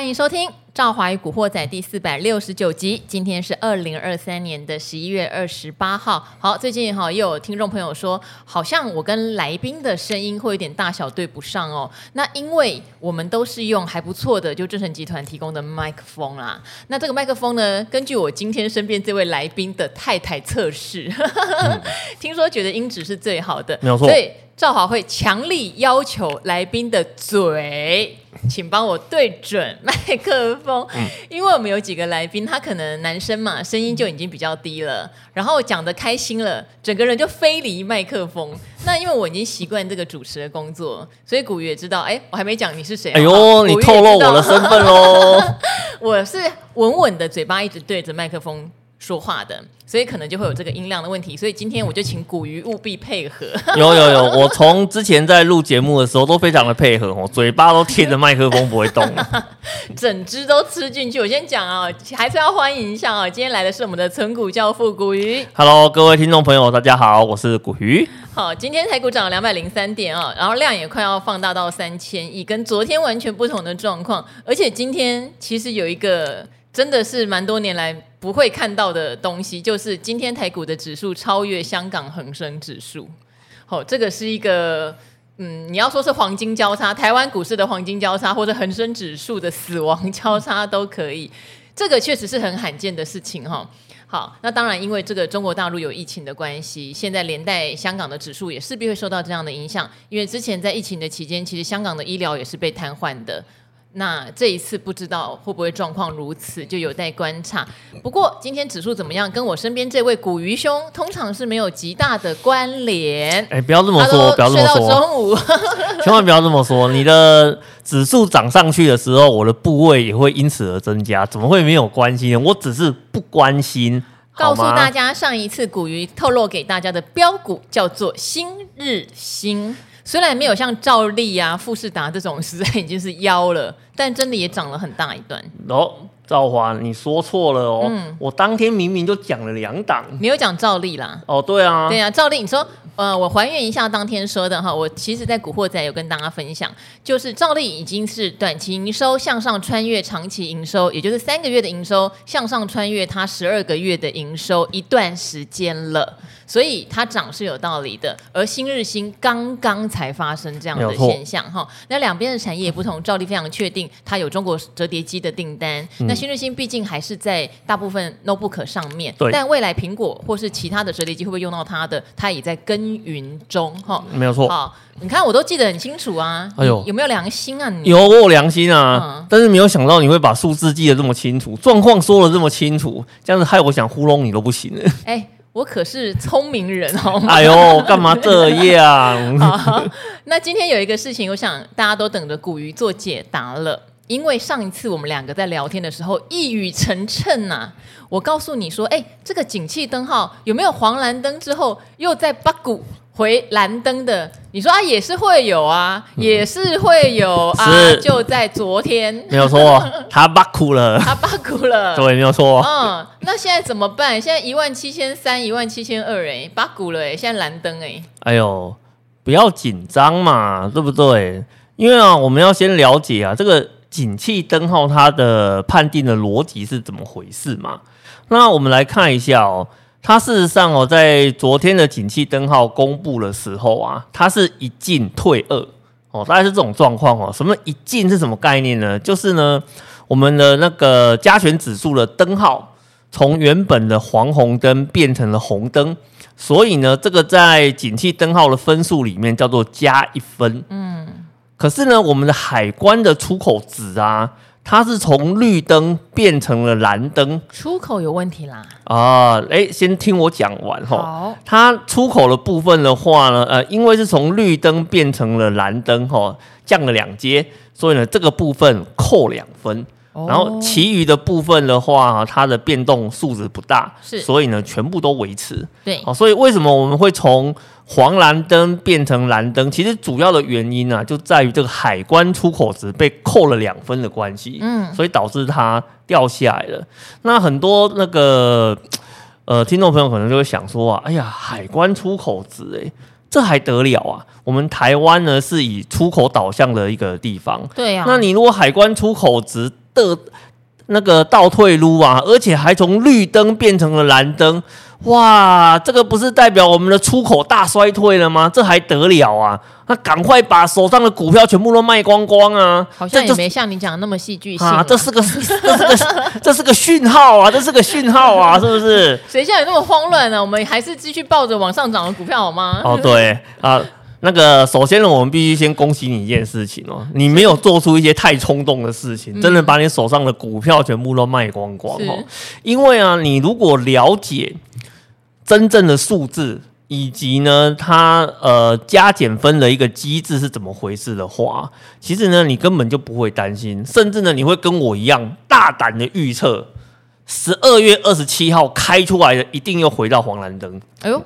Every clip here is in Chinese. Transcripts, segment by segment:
欢迎收听《赵华与古惑仔》第四百六十九集。今天是二零二三年的十一月二十八号。好，最近哈又有听众朋友说，好像我跟来宾的声音会有点大小对不上哦。那因为我们都是用还不错的，就正成集团提供的麦克风啦。那这个麦克风呢，根据我今天身边这位来宾的太太测试，嗯、听说觉得音质是最好的，没有错。所以赵华会强力要求来宾的嘴。请帮我对准麦克风，嗯、因为我们有几个来宾，他可能男生嘛，声音就已经比较低了，然后讲的开心了，整个人就飞离麦克风。那因为我已经习惯这个主持的工作，所以古月也知道，哎，我还没讲你是谁。哎呦，你透露我的身份喽！我是稳稳的嘴巴一直对着麦克风。说话的，所以可能就会有这个音量的问题。所以今天我就请古鱼务必配合。有有有，我从之前在录节目的时候都非常的配合，我嘴巴都贴着麦克风不会动，整只都吃进去。我先讲啊，还是要欢迎一下啊，今天来的是我们的存股教父古鱼。Hello，各位听众朋友，大家好，我是古鱼。好，今天台股涨了两百零三点啊，然后量也快要放大到三千亿，跟昨天完全不同的状况。而且今天其实有一个。真的是蛮多年来不会看到的东西，就是今天台股的指数超越香港恒生指数。好、这个是一个，嗯，你要说是黄金交叉，台湾股市的黄金交叉，或者恒生指数的死亡交叉都可以。这个确实是很罕见的事情哈、好，那当然因为这个中国大陆有疫情的关系，现在连带香港的指数也势必会受到这样的影响。因为之前在疫情的期间，其实香港的医疗也是被瘫痪的。那这一次不知道会不会状况如此，就有待观察。不过今天指数怎么样，跟我身边这位古鱼兄通常是没有极大的关联。哎，不要这么说，不要这么说。睡到中午，千万不要这么说。你的指数涨上去的时候，我的部位也会因此而增加，怎么会没有关系呢？我只是不关心。告诉大家，上一次古鱼透露给大家的标股叫做新日兴。虽然没有像赵丽啊、富士达这种实在已经是妖了，但真的也涨了很大一段。赵华，你说错了哦。嗯，我当天明明就讲了两档，没有讲赵丽啦。哦，对啊，对啊，赵丽，你说，呃，我还原一下当天说的哈，我其实在古惑仔有跟大家分享，就是赵丽已经是短期营收向上穿越长期营收，也就是三个月的营收向上穿越它十二个月的营收一段时间了。所以它涨是有道理的，而新日新刚刚才发生这样的现象哈。那两边的产业也不同，赵丽非常确定它有中国折叠机的订单。嗯、那新日新毕竟还是在大部分 notebook 上面，对但未来苹果或是其他的折叠机会不会用到它的，它也在耕耘中哈。没有错。好，你看我都记得很清楚啊。哎呦，有没有良心啊你？有，我有良心啊。嗯、但是没有想到你会把数字记得这么清楚，状况说的这么清楚，这样子害我想糊弄你都不行了。哎。我可是聪明人 哦！哎呦，干嘛这样？好，那今天有一个事情，我想大家都等着古鱼做解答了。因为上一次我们两个在聊天的时候一语成谶呐、啊，我告诉你说，哎，这个景气灯号有没有黄蓝灯之后又在八股？回蓝灯的，你说啊，也是会有啊，嗯、也是会有啊，就在昨天，没有错，他八股了，他八股了，对，没有错。嗯，那现在怎么办？现在一万七千三，一万七千二，哎，八股了，哎，现在蓝灯，哎，哎呦，不要紧张嘛，对不对？因为啊，我们要先了解啊，这个景气灯号它的判定的逻辑是怎么回事嘛？那我们来看一下哦。它事实上哦，在昨天的景气灯号公布的时候啊，它是一进退二哦，大概是这种状况哦。什么一进是什么概念呢？就是呢，我们的那个加权指数的灯号从原本的黄红灯变成了红灯，所以呢，这个在景气灯号的分数里面叫做加一分。嗯，可是呢，我们的海关的出口值啊。它是从绿灯变成了蓝灯，出口有问题啦。啊，哎，先听我讲完哈。好，它出口的部分的话呢，呃，因为是从绿灯变成了蓝灯哈，降了两阶，所以呢，这个部分扣两分。哦、然后其余的部分的话，它的变动数值不大，是，所以呢，全部都维持。对，好，所以为什么我们会从黄蓝灯变成蓝灯，其实主要的原因呢、啊，就在于这个海关出口值被扣了两分的关系，嗯，所以导致它掉下来了。那很多那个呃听众朋友可能就会想说啊，哎呀，海关出口值，哎，这还得了啊？我们台湾呢是以出口导向的一个地方，对呀、啊。那你如果海关出口值的那个倒退路啊，而且还从绿灯变成了蓝灯。哇，这个不是代表我们的出口大衰退了吗？这还得了啊！那赶快把手上的股票全部都卖光光啊！好像也没像你讲的那么戏剧性啊！这是个，这是个，这是个讯号啊！这是个讯号啊！是不是？谁叫你那么慌乱呢？我们还是继续抱着往上涨的股票好吗？哦，对啊，那个首先呢，我们必须先恭喜你一件事情哦，你没有做出一些太冲动的事情，真的把你手上的股票全部都卖光光哦。因为啊，你如果了解。真正的数字以及呢，它呃加减分的一个机制是怎么回事的话，其实呢，你根本就不会担心，甚至呢，你会跟我一样大胆的预测，十二月二十七号开出来的一定又回到黄蓝灯。哎呦！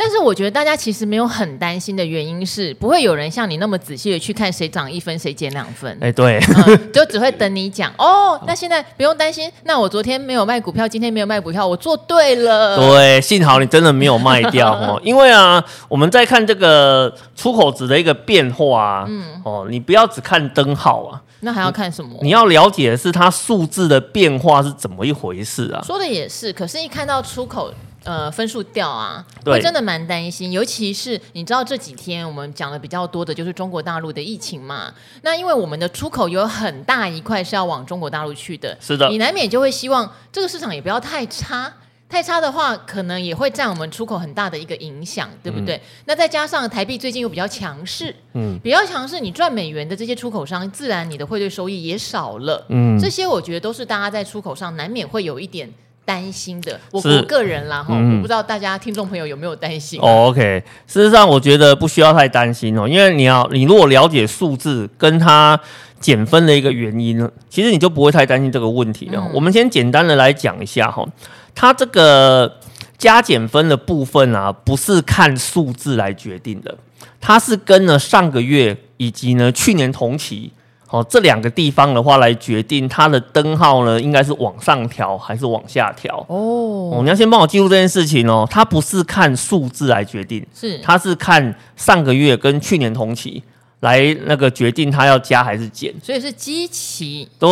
但是我觉得大家其实没有很担心的原因是，不会有人像你那么仔细的去看谁涨一分谁减两分。哎，对，嗯，就只会等你讲 哦。那现在不用担心，那我昨天没有卖股票，今天没有卖股票，我做对了。对，幸好你真的没有卖掉哦。因为啊，我们在看这个出口值的一个变化啊，嗯，哦，你不要只看灯号啊，那还要看什么？你，你要了解的是它数字的变化是怎么一回事啊？说的也是，可是一看到出口。呃，分数掉啊，会真的蛮担心，尤其是你知道这几天我们讲的比较多的就是中国大陆的疫情嘛。那因为我们的出口有很大一块是要往中国大陆去的，是的，你难免就会希望这个市场也不要太差，太差的话可能也会占我们出口很大的一个影响，对不对？嗯、那再加上台币最近又比较强势，嗯，比较强势，你赚美元的这些出口商，自然你的汇兑收益也少了，嗯，这些我觉得都是大家在出口上难免会有一点。担心的，我我个人啦哈，嗯、我不知道大家听众朋友有没有担心、啊。哦，OK，事实上我觉得不需要太担心哦，因为你要你如果了解数字跟它减分的一个原因呢，其实你就不会太担心这个问题了。嗯、我们先简单的来讲一下哈，它这个加减分的部分啊，不是看数字来决定的，它是跟呢上个月以及呢去年同期。哦，这两个地方的话来决定它的灯号呢，应该是往上调还是往下调？哦，哦，你要先帮我记录这件事情哦。它不是看数字来决定，是它是看上个月跟去年同期来那个决定它要加还是减。所以是基期对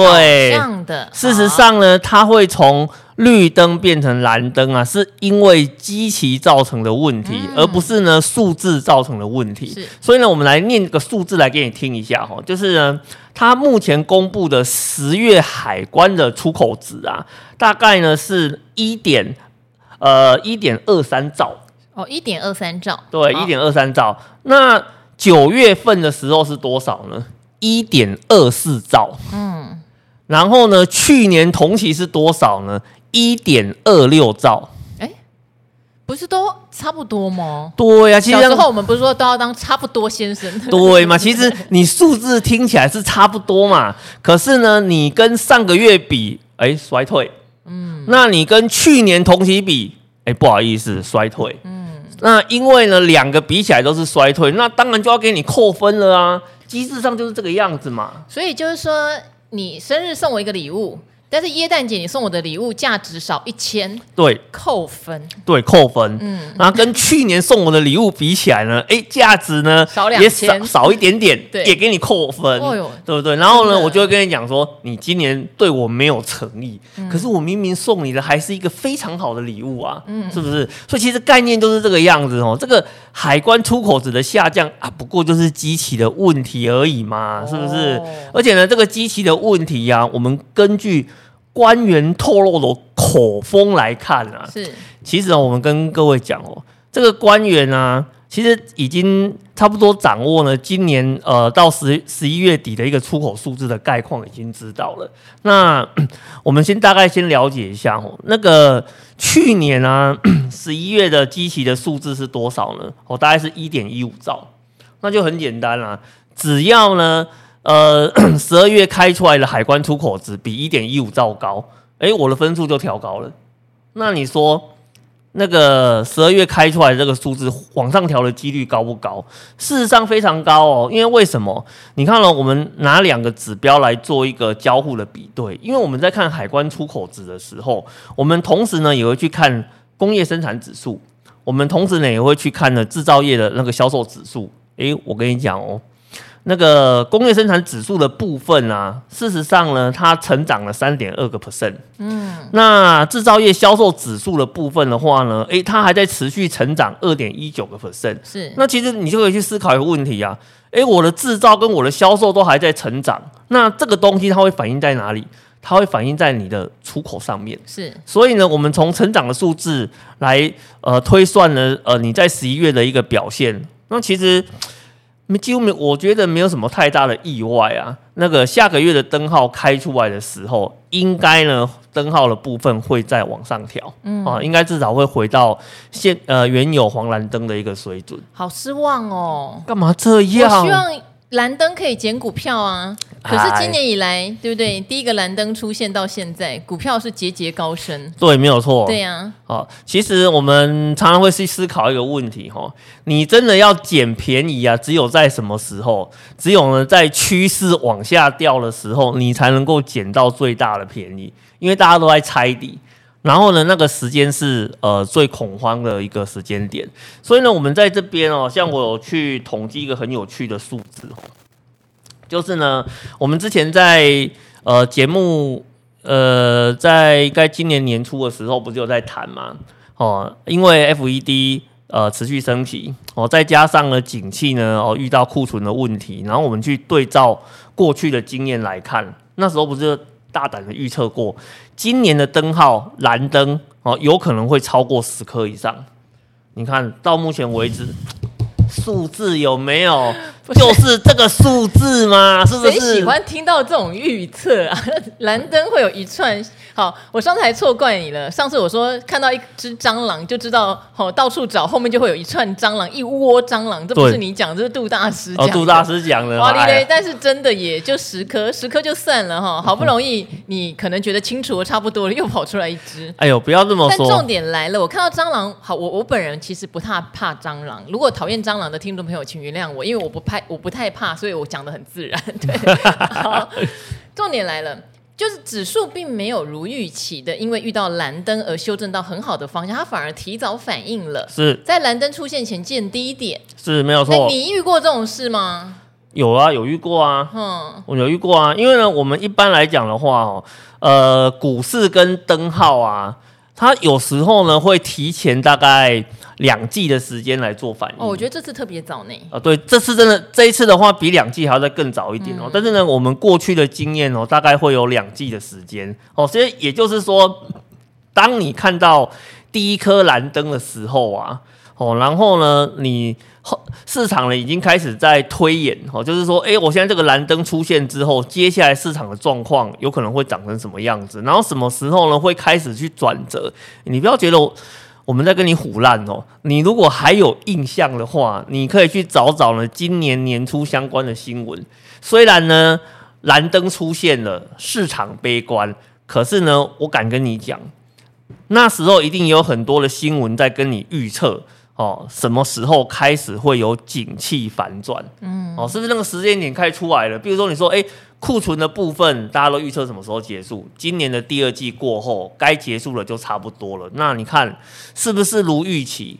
这样的。事实上呢，它会从。绿灯变成蓝灯啊，是因为机器造成的问题，嗯、而不是呢数字造成的问题。是所以呢，我们来念个数字来给你听一下哈，就是呢，它目前公布的十月海关的出口值啊，大概呢是一点呃一点二三兆哦，一点二三兆，对，一点二三兆。那九月份的时候是多少呢？一点二四兆。嗯，然后呢，去年同期是多少呢？一点二六兆，哎，不是都差不多吗？对呀、啊，其实小时候我们不是说都要当差不多先生？对嘛？其实你数字听起来是差不多嘛，可是呢，你跟上个月比，哎，衰退。嗯，那你跟去年同期比，哎，不好意思，衰退。嗯，那因为呢，两个比起来都是衰退，那当然就要给你扣分了啊。机制上就是这个样子嘛。所以就是说，你生日送我一个礼物。但是耶诞姐，你送我的礼物价值少一千，对，扣分，对，扣分，嗯，然后跟去年送我的礼物比起来呢，哎，价值呢少两千，也少少一点点，对，也给你扣分，对不对？然后呢，我就会跟你讲说，你今年对我没有诚意，可是我明明送你的还是一个非常好的礼物啊，嗯，是不是？所以其实概念就是这个样子哦。这个海关出口值的下降啊，不过就是机器的问题而已嘛，是不是？而且呢，这个机器的问题呀，我们根据。官员透露的口风来看啊，是，其实我们跟各位讲哦，这个官员啊，其实已经差不多掌握了今年呃到十十一月底的一个出口数字的概况，已经知道了。那 我们先大概先了解一下哦，那个去年啊 十一月的基期的数字是多少呢？哦，大概是一点一五兆，那就很简单啦，只要呢。呃，十二月开出来的海关出口值比一点一五兆高，哎，我的分数就调高了。那你说，那个十二月开出来的这个数字往上调的几率高不高？事实上非常高哦。因为为什么？你看了，我们拿两个指标来做一个交互的比对。因为我们在看海关出口值的时候，我们同时呢也会去看工业生产指数，我们同时呢也会去看呢制造业的那个销售指数。哎，我跟你讲哦。那个工业生产指数的部分啊，事实上呢，它成长了三点二个 percent。嗯，那制造业销售指数的部分的话呢，诶，它还在持续成长二点一九个 percent。是，那其实你就可以去思考一个问题啊，诶，我的制造跟我的销售都还在成长，那这个东西它会反映在哪里？它会反映在你的出口上面。是，所以呢，我们从成长的数字来呃推算呢，呃，你在十一月的一个表现，那其实。没几乎没，我觉得没有什么太大的意外啊。那个下个月的灯号开出来的时候，应该呢灯号的部分会再往上调，嗯啊，应该至少会回到现呃原有黄蓝灯的一个水准。好失望哦！干嘛这样？我希望蓝灯可以捡股票啊。可是今年以来，对不对？第一个蓝灯出现到现在，股票是节节高升。对，没有错。对呀。好，其实我们常常会去思考一个问题哈：你真的要捡便宜啊？只有在什么时候？只有呢，在趋势往下掉的时候，你才能够捡到最大的便宜。因为大家都在猜底，然后呢，那个时间是呃最恐慌的一个时间点。所以呢，我们在这边哦，像我有去统计一个很有趣的数字就是呢，我们之前在呃节目呃在该今年年初的时候，不是有在谈吗？哦，因为 FED 呃持续升息哦，再加上呢景气呢哦遇到库存的问题，然后我们去对照过去的经验来看，那时候不是大胆的预测过，今年的灯号蓝灯哦有可能会超过十颗以上。你看到目前为止。数字有没有？就是这个数字吗？是不是？谁喜欢听到这种预测啊？蓝灯会有一串。好，我上次还错怪你了。上次我说看到一只蟑螂就知道，好到处找，后面就会有一串蟑螂，一窝蟑螂。这不是你讲，这是杜大师讲。哦，杜大师讲的。哇哩嘞！但是真的也就十颗，十颗就算了哈。好不容易 你可能觉得清楚的差不多了，又跑出来一只。哎呦，不要这么说。但重点来了，我看到蟑螂，好，我我本人其实不太怕蟑螂。如果讨厌蟑螂的听众朋友，请原谅我，因为我不怕，我不太怕，所以我讲的很自然。对，好，重点来了。就是指数并没有如预期的，因为遇到蓝灯而修正到很好的方向，它反而提早反应了。是在蓝灯出现前见低点，是没有错。你遇过这种事吗？有啊，有遇过啊。嗯，我有遇过啊。因为呢，我们一般来讲的话，哦，呃，股市跟灯号啊。它有时候呢会提前大概两季的时间来做反应。哦，我觉得这次特别早呢。啊，对，这次真的这一次的话比两季还要再更早一点哦。嗯、但是呢，我们过去的经验哦，大概会有两季的时间哦。所以也就是说，当你看到第一颗蓝灯的时候啊，哦，然后呢，你。市场呢已经开始在推演，哦，就是说，哎，我现在这个蓝灯出现之后，接下来市场的状况有可能会长成什么样子，然后什么时候呢会开始去转折？你不要觉得我们在跟你唬烂哦，你如果还有印象的话，你可以去找找呢今年年初相关的新闻。虽然呢蓝灯出现了，市场悲观，可是呢，我敢跟你讲，那时候一定有很多的新闻在跟你预测。哦，什么时候开始会有景气反转？嗯，哦，是不是那个时间点开始出来了？比如说，你说，哎，库存的部分，大家都预测什么时候结束？今年的第二季过后，该结束了就差不多了。那你看，是不是如预期？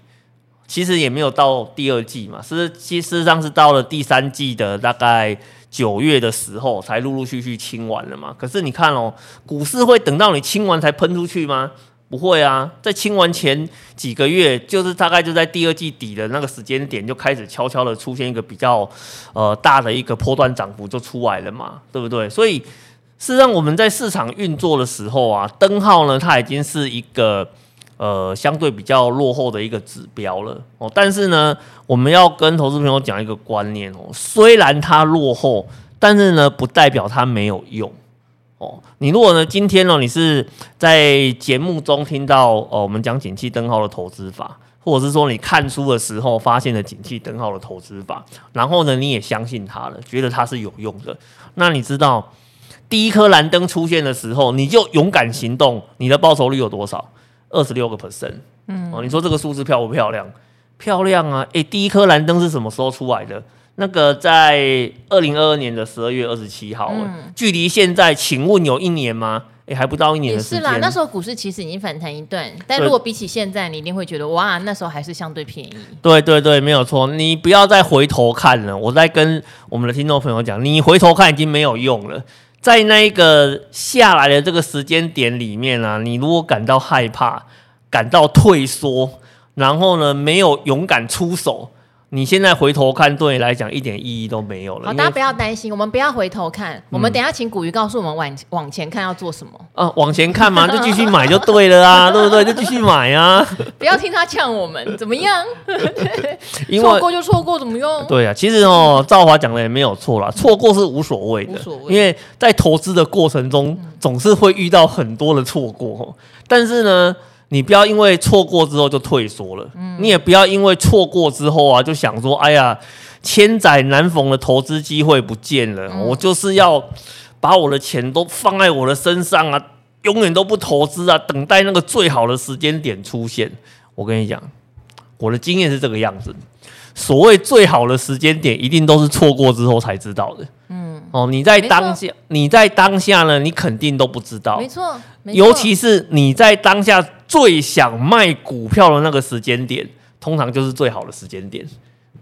其实也没有到第二季嘛，是其实上是到了第三季的大概九月的时候，才陆陆续续清完了嘛。可是你看哦，股市会等到你清完才喷出去吗？不会啊，在清完前几个月，就是大概就在第二季底的那个时间点，就开始悄悄的出现一个比较呃大的一个波段涨幅就出来了嘛，对不对？所以事实上我们在市场运作的时候啊，灯号呢它已经是一个呃相对比较落后的一个指标了哦。但是呢，我们要跟投资朋友讲一个观念哦，虽然它落后，但是呢不代表它没有用。哦，你如果呢，今天呢，你是在节目中听到哦，我们讲景气灯号的投资法，或者是说你看书的时候发现了景气灯号的投资法，然后呢，你也相信它了，觉得它是有用的，那你知道第一颗蓝灯出现的时候，你就勇敢行动，你的报酬率有多少？二十六个 percent。嗯，哦，你说这个数字漂不漂亮？漂亮啊！诶，第一颗蓝灯是什么时候出来的？那个在二零二二年的十二月二十七号，嗯，距离现在，请问有一年吗？哎，还不到一年的时间。是啦，那时候股市其实已经反弹一段，但如果比起现在，你一定会觉得哇，那时候还是相对便宜。对对对，没有错。你不要再回头看了，我在跟我们的听众朋友讲，你回头看已经没有用了。在那个下来的这个时间点里面啊，你如果感到害怕、感到退缩，然后呢，没有勇敢出手。你现在回头看，对你来讲一点意义都没有了。好，大家不要担心，我们不要回头看，我们等一下请古鱼告诉我们往往前看要做什么。啊，往前看嘛，就继续买就对了啊，对不对？就继续买啊，不要听他呛我们，怎么样？错过就错过，怎么用？对啊，其实哦，赵华讲的也没有错啦，错过是无所谓的，无所谓，因为在投资的过程中总是会遇到很多的错过，但是呢。你不要因为错过之后就退缩了，嗯，你也不要因为错过之后啊就想说，哎呀，千载难逢的投资机会不见了，嗯，我就是要把我的钱都放在我的身上啊，永远都不投资啊，等待那个最好的时间点出现。我跟你讲，我的经验是这个样子，所谓最好的时间点，一定都是错过之后才知道的。嗯，哦，你在当下，你在当下呢，你肯定都不知道，没错，尤其是你在当下。最想卖股票的那个时间点，通常就是最好的时间点。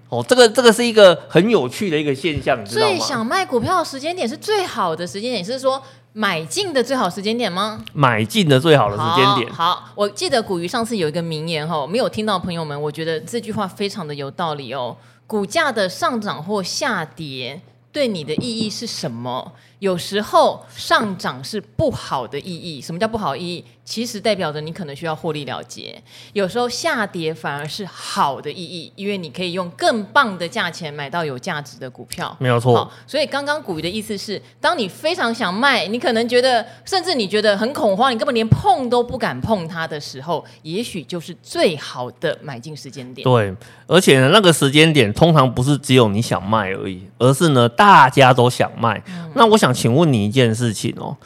哦，这个这个是一个很有趣的一个现象，你知道吗？最想卖股票的时间点是最好的时间点，是说买进的最好时间点吗？买进的最好的时间点。好，好，我记得古鱼上次有一个名言哈，没有听到朋友们，我觉得这句话非常的有道理哦。股价的上涨或下跌对你的意义是什么？有时候上涨是不好的意义。什么叫不好意义？其实代表着你可能需要获利了结。有时候下跌反而是好的意义，因为你可以用更棒的价钱买到有价值的股票。没有错。所以刚刚古鱼的意思是，当你非常想卖，你可能觉得，甚至你觉得很恐慌，你根本连碰都不敢碰它的时候，也许就是最好的买进时间点。对，而且呢，那个时间点通常不是只有你想卖而已，而是呢，大家都想卖。嗯、那我想请问你一件事情哦。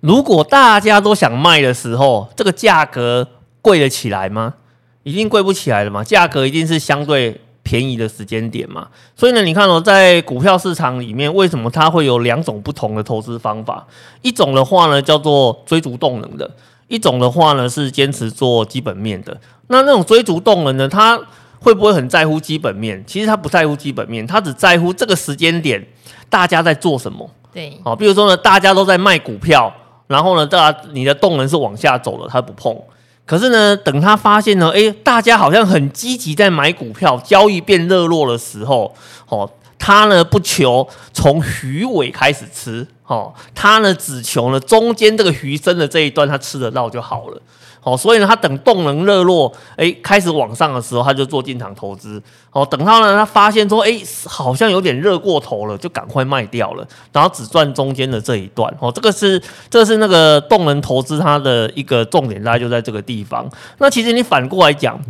如果大家都想卖的时候，这个价格贵得起来吗？一定贵不起来的嘛，价格一定是相对便宜的时间点嘛。所以呢，你看哦，在股票市场里面，为什么它会有两种不同的投资方法？一种的话呢，叫做追逐动能的；一种的话呢，是坚持做基本面的。那那种追逐动能呢，它会不会很在乎基本面？其实它不在乎基本面，它只在乎这个时间点大家在做什么。对，好，比如说呢，大家都在卖股票。然后呢，大家你的动能是往下走的，他不碰。可是呢，等他发现呢，诶，大家好像很积极在买股票，交易变热络的时候，哦，他呢不求从鱼尾开始吃，哦，他呢只求呢中间这个鱼身的这一段他吃得到就好了。哦，所以呢，他等动能热络，哎，开始往上的时候，他就做进场投资。哦，等他呢，他发现说，哎，好像有点热过头了，就赶快卖掉了，然后只赚中间的这一段。哦，这个是，这是那个动能投资它的一个重点，大概就在这个地方。那其实你反过来讲，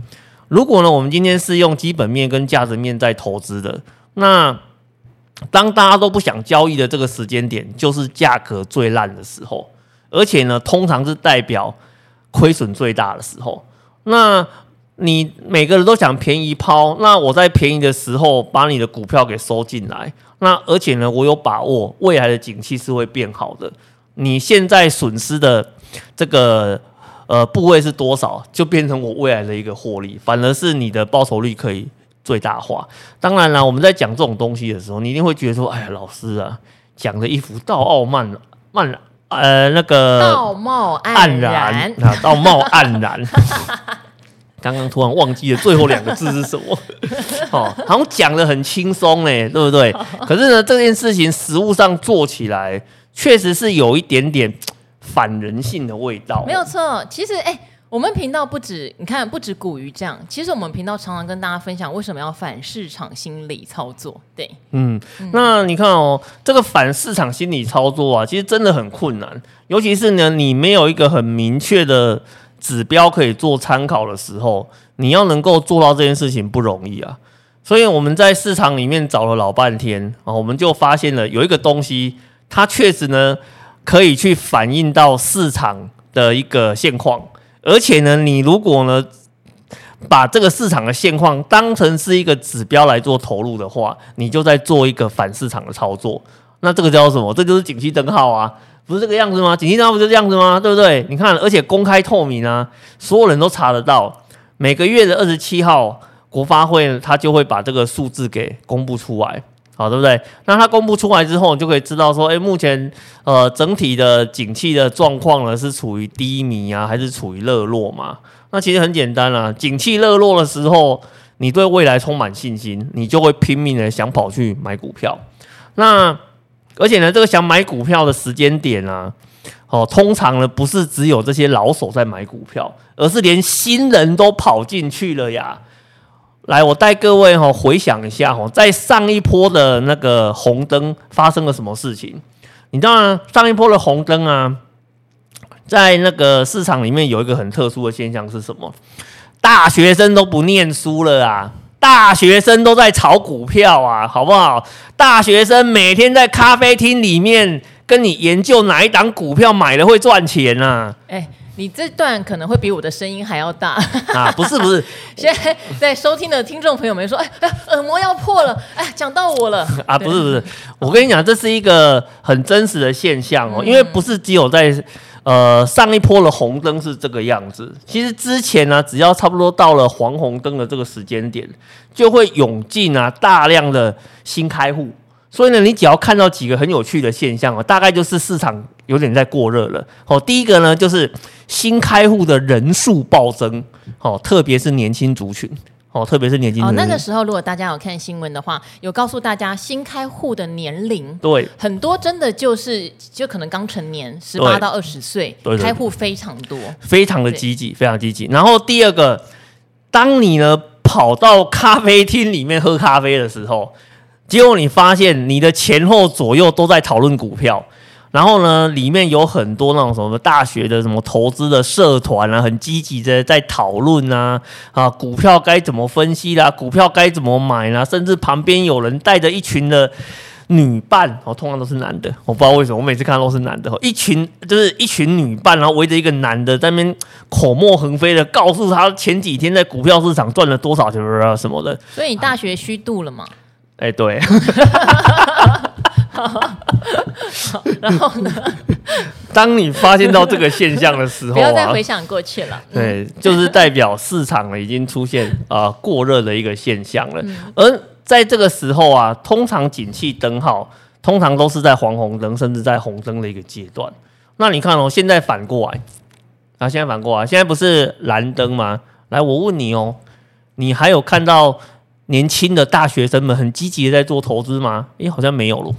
如果呢，我们今天是用基本面跟价值面在投资的，那当大家都不想交易的这个时间点，就是价格最烂的时候，而且呢，通常是代表。亏损最大的时候，那你每个人都想便宜抛，那我在便宜的时候把你的股票给收进来，那而且呢，我有把握未来的景气是会变好的。你现在损失的这个呃部位是多少，就变成我未来的一个获利，反而是你的报酬率可以最大化。当然了，我们在讲这种东西的时候，你一定会觉得说，哎呀，老师啊，讲的一副道傲慢慢。呃，那个道貌岸然啊，道貌岸然。刚刚突然忘记了最后两个字是什么？哦，好像讲的很轻松嘞，对不对？可是呢，这件事情实物上做起来，确实是有一点点反人性的味道。没有错，其实哎。欸我们频道不止，你看不止股鱼这样，其实我们频道常常跟大家分享为什么要反市场心理操作。对，嗯，那你看哦，这个反市场心理操作啊，其实真的很困难，尤其是呢，你没有一个很明确的指标可以做参考的时候，你要能够做到这件事情不容易啊。所以我们在市场里面找了老半天啊，我们就发现了有一个东西，它确实呢可以去反映到市场的一个现况。而且呢，你如果呢把这个市场的现况当成是一个指标来做投入的话，你就在做一个反市场的操作。那这个叫什么？这就是景气灯号啊，不是这个样子吗？景气灯号不就这样子吗？对不对？你看，而且公开透明啊，所有人都查得到。每个月的二十七号，国发会他就会把这个数字给公布出来，好，对不对？那它公布出来之后，你就可以知道说，哎，目前呃整体的景气的状况呢是处于低迷啊，还是处于热络嘛？那其实很简单啊，景气热络的时候，你对未来充满信心，你就会拼命的想跑去买股票。那而且呢，这个想买股票的时间点啊，哦，通常呢不是只有这些老手在买股票，而是连新人都跑进去了呀。来，我带各位哈回想一下哈，在上一波的那个红灯发生了什么事情？你知道吗？上一波的红灯啊，在那个市场里面有一个很特殊的现象是什么？大学生都不念书了啊！大学生都在炒股票啊，好不好？大学生每天在咖啡厅里面跟你研究哪一档股票买了会赚钱啊。哎、你这段可能会比我的声音还要大啊！不是不是，现在在收听的听众朋友们说，哎哎，耳膜要破了，哎，讲到我了 啊！不是不是，我跟你讲，这是一个很真实的现象哦，嗯、因为不是只有在。呃，上一波的红灯是这个样子。其实之前呢、啊，只要差不多到了黄红灯的这个时间点，就会涌进啊大量的新开户。所以呢，你只要看到几个很有趣的现象啊，大概就是市场有点在过热了。哦，第一个呢，就是新开户的人数暴增，哦，特别是年轻族群。哦，特别是年轻。哦，那个时候如果大家有看新闻的话，有告诉大家新开户的年龄，对，很多真的就是就可能刚成年，十八到二十岁，对开户非常多，非常的积极，非常积极。然后第二个，当你呢跑到咖啡厅里面喝咖啡的时候，结果你发现你的前后左右都在讨论股票。然后呢，里面有很多那种什么大学的什么投资的社团啊，很积极的在讨论啊，啊，股票该怎么分析啦，股票该怎么买啦，甚至旁边有人带着一群的女伴，哦，通常都是男的，我不知道为什么，我每次看到都是男的，一群就是一群女伴，然后围着一个男的在那边口沫横飞的告诉他前几天在股票市场赚了多少钱啊什么的。所以你大学虚度了吗？哎，对。然后呢？当你发现到这个现象的时候、啊，不要再回想过去了。对，就是代表市场已经出现啊、呃、过热的一个现象了。嗯、而在这个时候啊，通常景气灯号通常都是在黄红灯，甚至在红灯的一个阶段。那你看哦，现在反过来啊，现在反过来，现在不是蓝灯吗？来，我问你哦，你还有看到？年轻的大学生们很积极的在做投资吗？诶，好像没有了。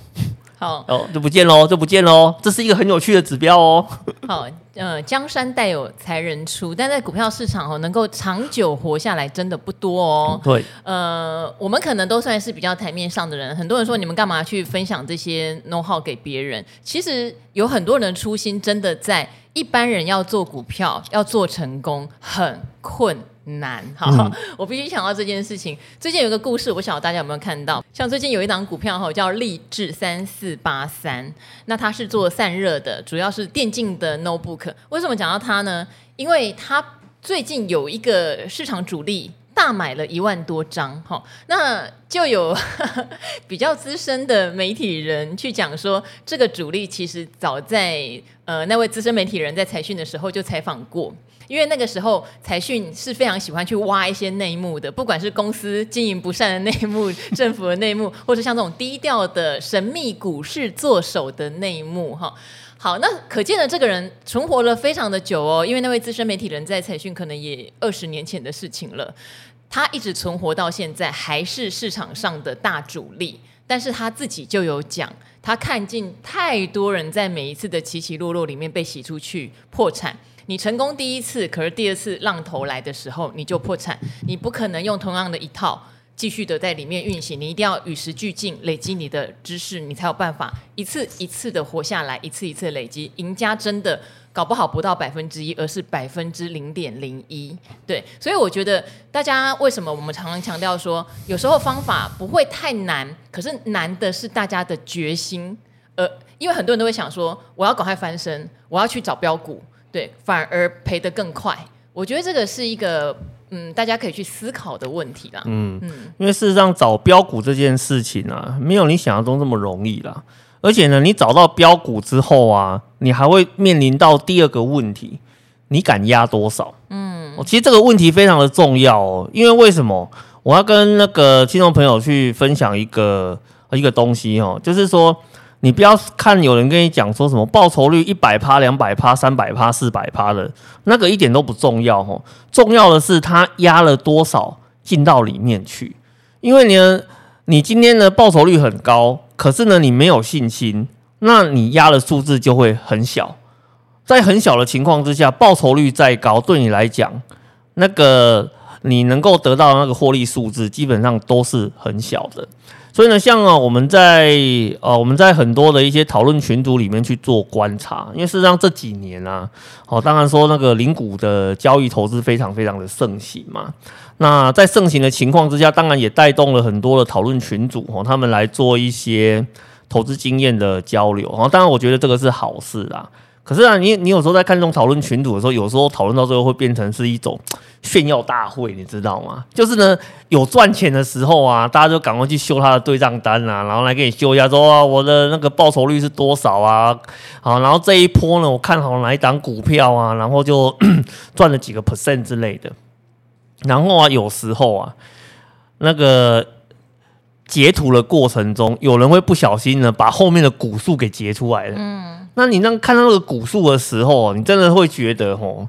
好哦，就不见喽，就不见喽。这是一个很有趣的指标哦。好，呃，江山代有才人出，但在股票市场哦，能够长久活下来真的不多哦。对，呃，我们可能都算是比较台面上的人。很多人说，你们干嘛去分享这些 know how 给别人？其实有很多人的初心真的在一般人要做股票要做成功很困难，好，嗯、我必须想到这件事情。最近有一个故事，我不晓得大家有没有看到？像最近有一档股票哈，叫励志三四八三，那它是做散热的，主要是电竞的 notebook。为什么讲到它呢？因为它最近有一个市场主力大买了一万多张，哈，那就有 比较资深的媒体人去讲说，这个主力其实早在呃那位资深媒体人在财讯的时候就采访过。因为那个时候，财讯是非常喜欢去挖一些内幕的，不管是公司经营不善的内幕、政府的内幕，或者像这种低调的神秘股市作手的内幕，哈。好，那可见的这个人存活了非常的久哦，因为那位资深媒体人在财讯可能也二十年前的事情了，他一直存活到现在，还是市场上的大主力。但是他自己就有讲，他看尽太多人在每一次的起起落落里面被洗出去破产。你成功第一次，可是第二次浪头来的时候，你就破产。你不可能用同样的一套继续的在里面运行，你一定要与时俱进，累积你的知识，你才有办法一次一次的活下来，一次一次累积。赢家真的搞不好不到百分之一，而是百分之零点零一。对，所以我觉得大家为什么我们常常强调说，有时候方法不会太难，可是难的是大家的决心。呃，因为很多人都会想说，我要赶快翻身，我要去找标股。对，反而赔得更快。我觉得这个是一个嗯，大家可以去思考的问题啦。嗯嗯，因为事实上找标股这件事情啊，没有你想象中这么容易啦。而且呢，你找到标股之后啊，你还会面临到第二个问题，你敢压多少？嗯，其实这个问题非常的重要哦，因为为什么？我要跟那个听众朋友去分享一个一个东西哦，就是说，你不要看有人跟你讲说什么报酬率一百趴、两百趴、三百趴、四百趴的，那个一点都不重要哦，重要的是他压了多少进到里面去，因为呢，你今天的报酬率很高，可是呢，你没有信心，那你压的数字就会很小，在很小的情况之下，报酬率再高，对你来讲，那个。你能够得到那个获利数字，基本上都是很小的。所以呢，像啊，我们在呃，我们在很多的一些讨论群组里面去做观察，因为事实上这几年啊，哦，当然说那个零股的交易投资非常非常的盛行嘛。那在盛行的情况之下，当然也带动了很多的讨论群组哦，他们来做一些投资经验的交流。哦，当然我觉得这个是好事啦。可是啊，你你有时候在看这种讨论群组的时候，有时候讨论到最后会变成是一种炫耀大会，你知道吗？就是呢，有赚钱的时候啊，大家就赶快去秀他的对账单啊，然后来给你秀一下说，说啊，我的那个报酬率是多少啊？好，然后这一波呢，我看好哪一档股票啊，然后就 赚了几个 percent 之类的。然后啊，有时候啊，那个截图的过程中，有人会不小心呢，把后面的股数给截出来了。嗯。那你那看到那个股数的时候，你真的会觉得吼，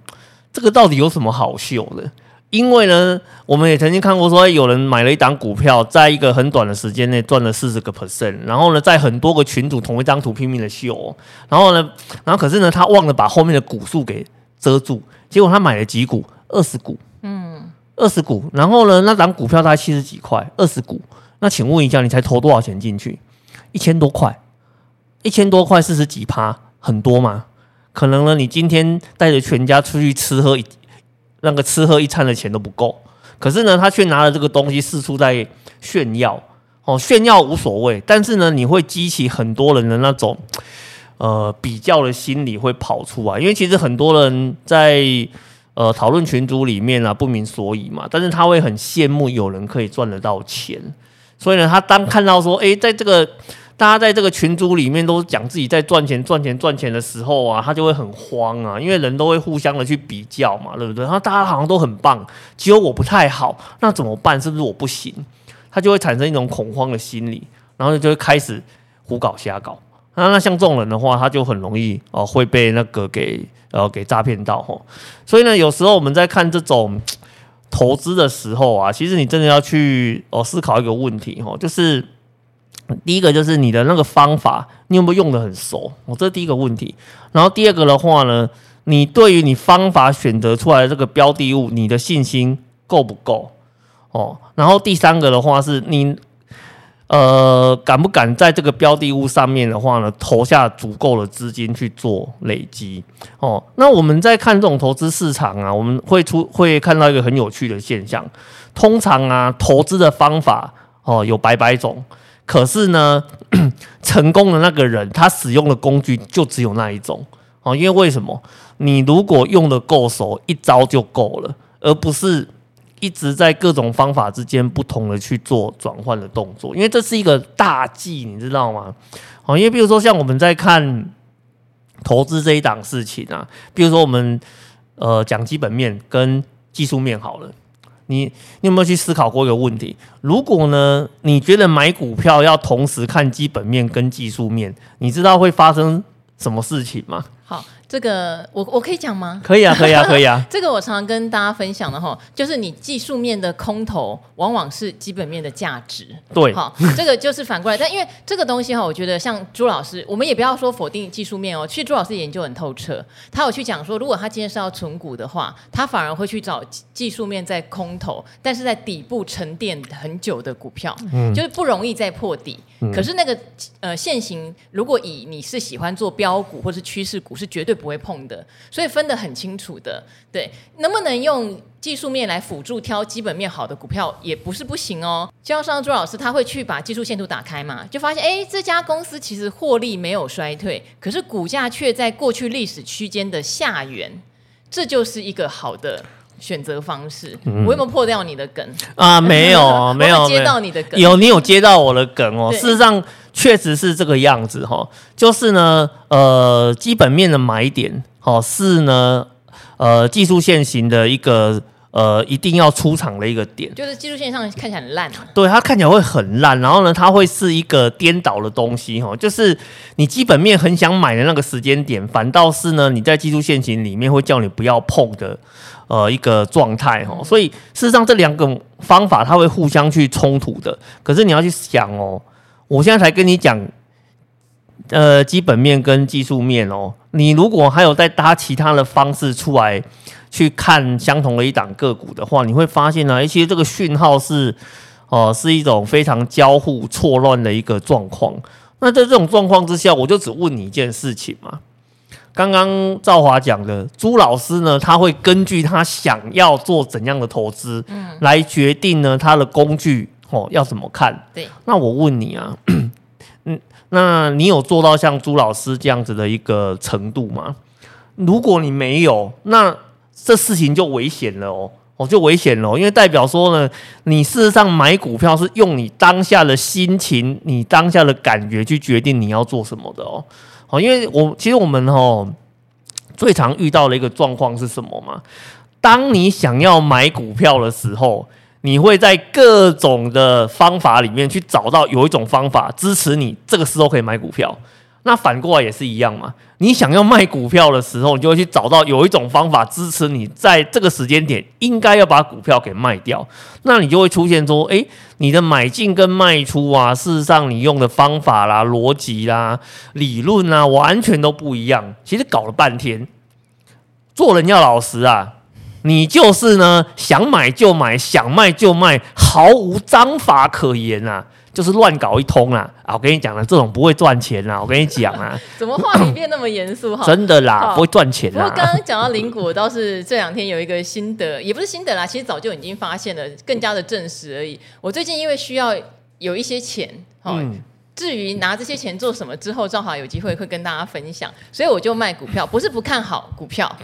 这个到底有什么好秀的？因为呢，我们也曾经看过说，有人买了一档股票，在一个很短的时间内赚了四十个 percent，然后呢，在很多个群组同一张图拼命的秀，然后呢，然后可是呢，他忘了把后面的股数给遮住，结果他买了几股，二十股，嗯，二十股，然后呢，那档股票大概七十几块，二十股，那请问一下，你才投多少钱进去？一千多块。一千多块四十几趴，很多吗？可能呢，你今天带着全家出去吃喝一那个吃喝一餐的钱都不够，可是呢，他却拿了这个东西四处在炫耀哦，炫耀无所谓，但是呢，你会激起很多人的那种呃比较的心理会跑出来，因为其实很多人在呃讨论群组里面啊不明所以嘛，但是他会很羡慕有人可以赚得到钱，所以呢，他当看到说，哎，在这个。大家在这个群组里面都讲自己在赚钱、赚钱、赚钱的时候啊，他就会很慌啊，因为人都会互相的去比较嘛，对不对？然后大家好像都很棒，只有我不太好，那怎么办？是不是我不行？他就会产生一种恐慌的心理，然后就会开始胡搞瞎搞。那那像这种人的话，他就很容易哦、会被那个给呃给诈骗到吼。所以呢，有时候我们在看这种投资的时候啊，其实你真的要去哦、思考一个问题哦，就是。第一个就是你的那个方法，你有没有用的很熟？哦，这是第一个问题。然后第二个的话呢，你对于你方法选择出来这个标的物，你的信心够不够？哦，然后第三个的话是你，呃，敢不敢在这个标的物上面的话呢，投下足够的资金去做累积？哦，那我们在看这种投资市场啊，我们会出会看到一个很有趣的现象。通常啊，投资的方法哦有百百种。可是呢，成功的那个人，他使用的工具就只有那一种哦。因为为什么？你如果用得够熟，一招就够了，而不是一直在各种方法之间不同的去做转换的动作。因为这是一个大忌，你知道吗？好，因为比如说像我们在看投资这一档事情啊，比如说我们呃讲基本面跟技术面好了。你你有没有去思考过一个问题？如果呢，你觉得买股票要同时看基本面跟技术面，你知道会发生什么事情吗？好。这个我我可以讲吗？可以啊，可以啊，可以啊。这个我常常跟大家分享的哈，就是你技术面的空头，往往是基本面的价值。对，好，这个就是反过来。但因为这个东西哈，我觉得像朱老师，我们也不要说否定技术面哦。其实朱老师研究很透彻，他有去讲说，如果他今天是要存股的话，他反而会去找技术面在空头，但是在底部沉淀很久的股票，嗯，就是不容易再破底。嗯、可是那个呃，现行如果以你是喜欢做标股或是趋势股，是绝对不会碰的，所以分得很清楚的。对，能不能用技术面来辅助挑基本面好的股票，也不是不行哦。就像上周朱老师他会去把技术线图打开嘛，就发现哎，这家公司其实获利没有衰退，可是股价却在过去历史区间的下缘，这就是一个好的。选择方式。嗯、我有没有破掉你的梗啊？没有，没有 接到你的梗。有，你有接到我的梗哦。事实上，确实是这个样子哈、哦。就是呢，呃，基本面的买点，哦，是呢，呃，技术线型的一个。呃，一定要出场的一个点，就是技术线上看起来很烂啊。对，它看起来会很烂，然后呢，它会是一个颠倒的东西哈，就是你基本面很想买的那个时间点，反倒是呢，你在技术线型里面会叫你不要碰的呃一个状态哈。所以事实上这两个方法它会互相去冲突的。可是你要去想哦，我现在才跟你讲，呃，基本面跟技术面哦，你如果还有再搭其他的方式出来。去看相同的一档个股的话，你会发现呢，其实这个讯号是，哦、呃，是一种非常交互错乱的一个状况。那在这种状况之下，我就只问你一件事情嘛。刚刚赵华讲的朱老师呢，他会根据他想要做怎样的投资，嗯，来决定呢他的工具哦要怎么看。对，那我问你啊，嗯，那你有做到像朱老师这样子的一个程度吗？如果你没有，那这事情就危险了哦，哦，就危险了，因为代表说呢，你事实上买股票是用你当下的心情、你当下的感觉去决定你要做什么的哦，好，因为我其实我们哦最常遇到的一个状况是什么嘛？当你想要买股票的时候，你会在各种的方法里面去找到有一种方法支持你这个时候可以买股票。那反过来也是一样嘛？你想要卖股票的时候，你就会去找到有一种方法支持你在这个时间点应该要把股票给卖掉。那你就会出现说，诶，你的买进跟卖出啊，事实上你用的方法啦、逻辑啦、理论啊，完全都不一样。其实搞了半天，做人要老实啊，你就是呢想买就买，想卖就卖，毫无章法可言啊。就是乱搞一通啦！啊，我跟你讲了，这种不会赚钱啦！我跟你讲啊，怎么话题变那么严肃哈？真的啦，不会赚钱啦。不过刚刚讲到林股，倒是这两天有一个心得，也不是心得啦，其实早就已经发现了，更加的证实而已。我最近因为需要有一些钱，嗯，至于拿这些钱做什么之后，正好有机会会跟大家分享，所以我就卖股票，不是不看好股票。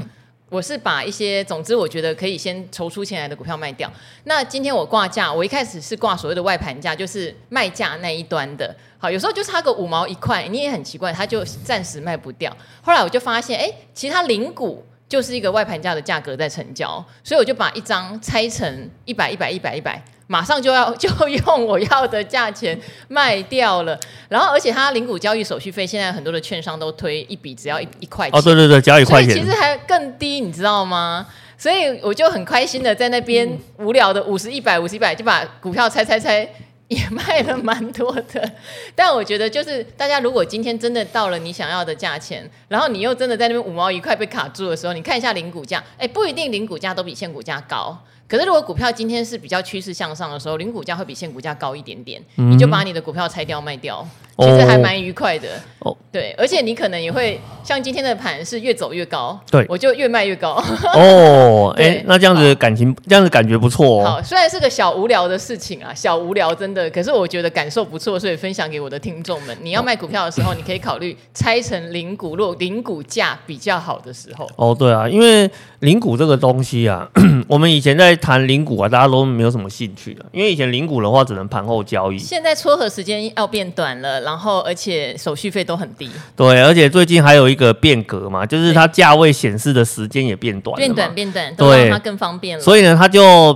我是把一些，总之我觉得可以先筹出钱来的股票卖掉。那今天我挂价，我一开始是挂所谓的外盘价，就是卖价那一端的。好，有时候就差个五毛一块，你也很奇怪，它就暂时卖不掉。后来我就发现，哎，其他零股就是一个外盘价的价格在成交，所以我就把一张拆成一百、一百、一百、一百。马上就要 就用我要的价钱卖掉了，然后而且它零股交易手续费，现在很多的券商都推一笔只要一一块钱。哦，对对对，交一块钱，其实还更低，你知道吗？所以我就很开心的在那边无聊的五十一百五十一百就把股票猜猜猜也卖了蛮多的。但我觉得就是大家如果今天真的到了你想要的价钱，然后你又真的在那边五毛一块被卡住的时候，你看一下零股价，哎，不一定零股价都比现股价高。可是，如果股票今天是比较趋势向上的时候，零股价会比现股价高一点点，嗯、你就把你的股票拆掉卖掉，其实还蛮愉快的。哦，对，而且你可能也会像今天的盘是越走越高，对，我就越卖越高。哦，哎，那这样子感情，这样子感觉不错哦。好，虽然是个小无聊的事情啊，小无聊真的，可是我觉得感受不错，所以分享给我的听众们。你要卖股票的时候，你可以考虑拆成零股，落零股价比较好的时候。哦，对啊，因为零股这个东西啊，我们以前在。谈零股啊，大家都没有什么兴趣的，因为以前零股的话只能盘后交易，现在撮合时间要变短了，然后而且手续费都很低。对，而且最近还有一个变革嘛，就是它价位显示的时间也变短，变短变短，都让它更方便了。所以呢，它就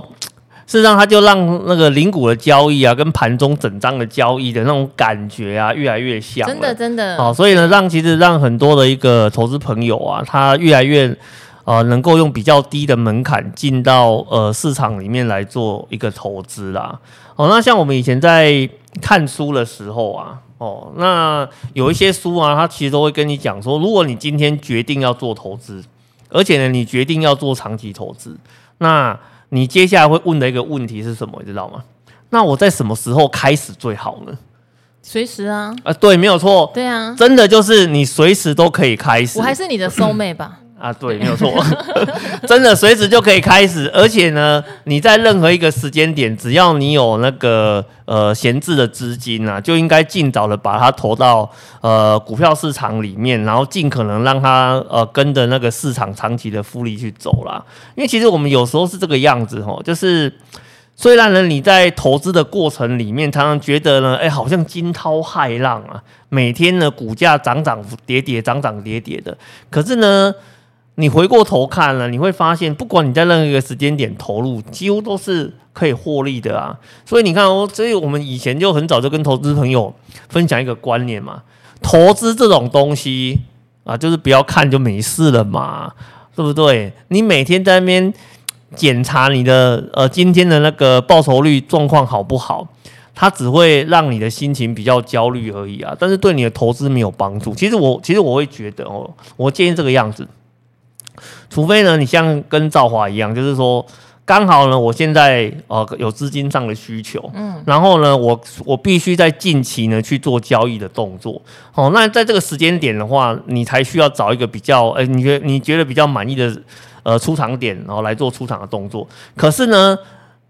事实上它就让那个零股的交易啊，跟盘中整张的交易的那种感觉啊，越来越像。真的真的。好，所以呢，让其实让很多的一个投资朋友啊，他越来越。呃，能够用比较低的门槛进到呃市场里面来做一个投资啦。哦，那像我们以前在看书的时候啊，哦，那有一些书啊，它其实都会跟你讲说，如果你今天决定要做投资，而且呢，你决定要做长期投资，那你接下来会问的一个问题是什么？你知道吗？那我在什么时候开始最好呢？随时啊。啊、呃，对，没有错。对啊，真的就是你随时都可以开始。我还是你的 soul mate 吧。啊，对，没有错，真的随时就可以开始，而且呢，你在任何一个时间点，只要你有那个呃闲置的资金啊，就应该尽早的把它投到呃股票市场里面，然后尽可能让它呃跟着那个市场长期的复利去走啦。因为其实我们有时候是这个样子吼，就是。虽然呢，你在投资的过程里面，常常觉得呢，哎、欸，好像惊涛骇浪啊，每天呢股价涨涨跌跌，涨涨跌跌的。可是呢，你回过头看了，你会发现，不管你在任何一个时间点投入，几乎都是可以获利的啊。所以你看哦，所以我们以前就很早就跟投资朋友分享一个观念嘛，投资这种东西啊，就是不要看就没事了嘛，对不对？你每天在那边。检查你的呃今天的那个报酬率状况好不好？它只会让你的心情比较焦虑而已啊，但是对你的投资没有帮助。其实我其实我会觉得哦，我建议这个样子，除非呢你像跟赵华一样，就是说刚好呢我现在呃有资金上的需求，嗯，然后呢我我必须在近期呢去做交易的动作，哦，那在这个时间点的话，你才需要找一个比较呃你觉得你觉得比较满意的。呃，出场点，然后来做出场的动作。可是呢，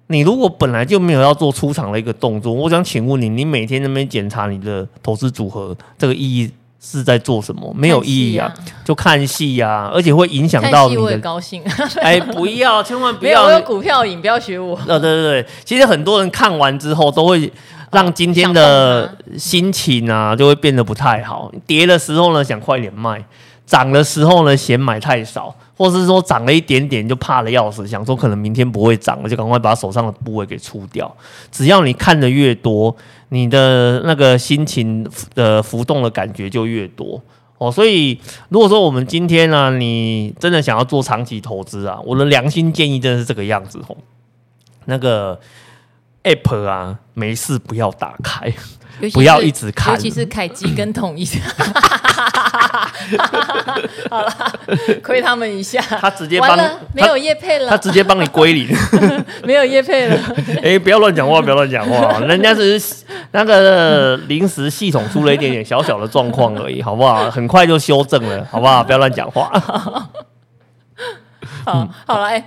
你如果本来就没有要做出场的一个动作，我想请问你，你每天那边检查你的投资组合，这个意义是在做什么？没有意义啊，就看戏呀、啊，而且会影响到你的。我也高兴。哎，不要，千万不要。没有，我有股票瘾，不要学我。呃，对对对，其实很多人看完之后，都会让今天的心情啊，就会变得不太好。跌的时候呢，想快点卖；涨的时候呢，嫌买太少。或是说涨了一点点就怕的要死，想说可能明天不会涨了，就赶快把手上的部位给出掉。只要你看的越多，你的那个心情的浮动的感觉就越多哦。所以如果说我们今天呢、啊，你真的想要做长期投资啊，我的良心建议真的是这个样子哦。那个 App 啊，没事不要打开。不要一直看，尤其是凯基跟统一。好了，亏他们一下。他直接帮没有叶配了，他直接帮你归零，没有叶配了。哎、欸，不要乱讲话，不要乱讲话，人家只是那个临时系统出了一点点小小的状况而已，好不好？很快就修正了，好不好？不要乱讲话。好，好了，哎。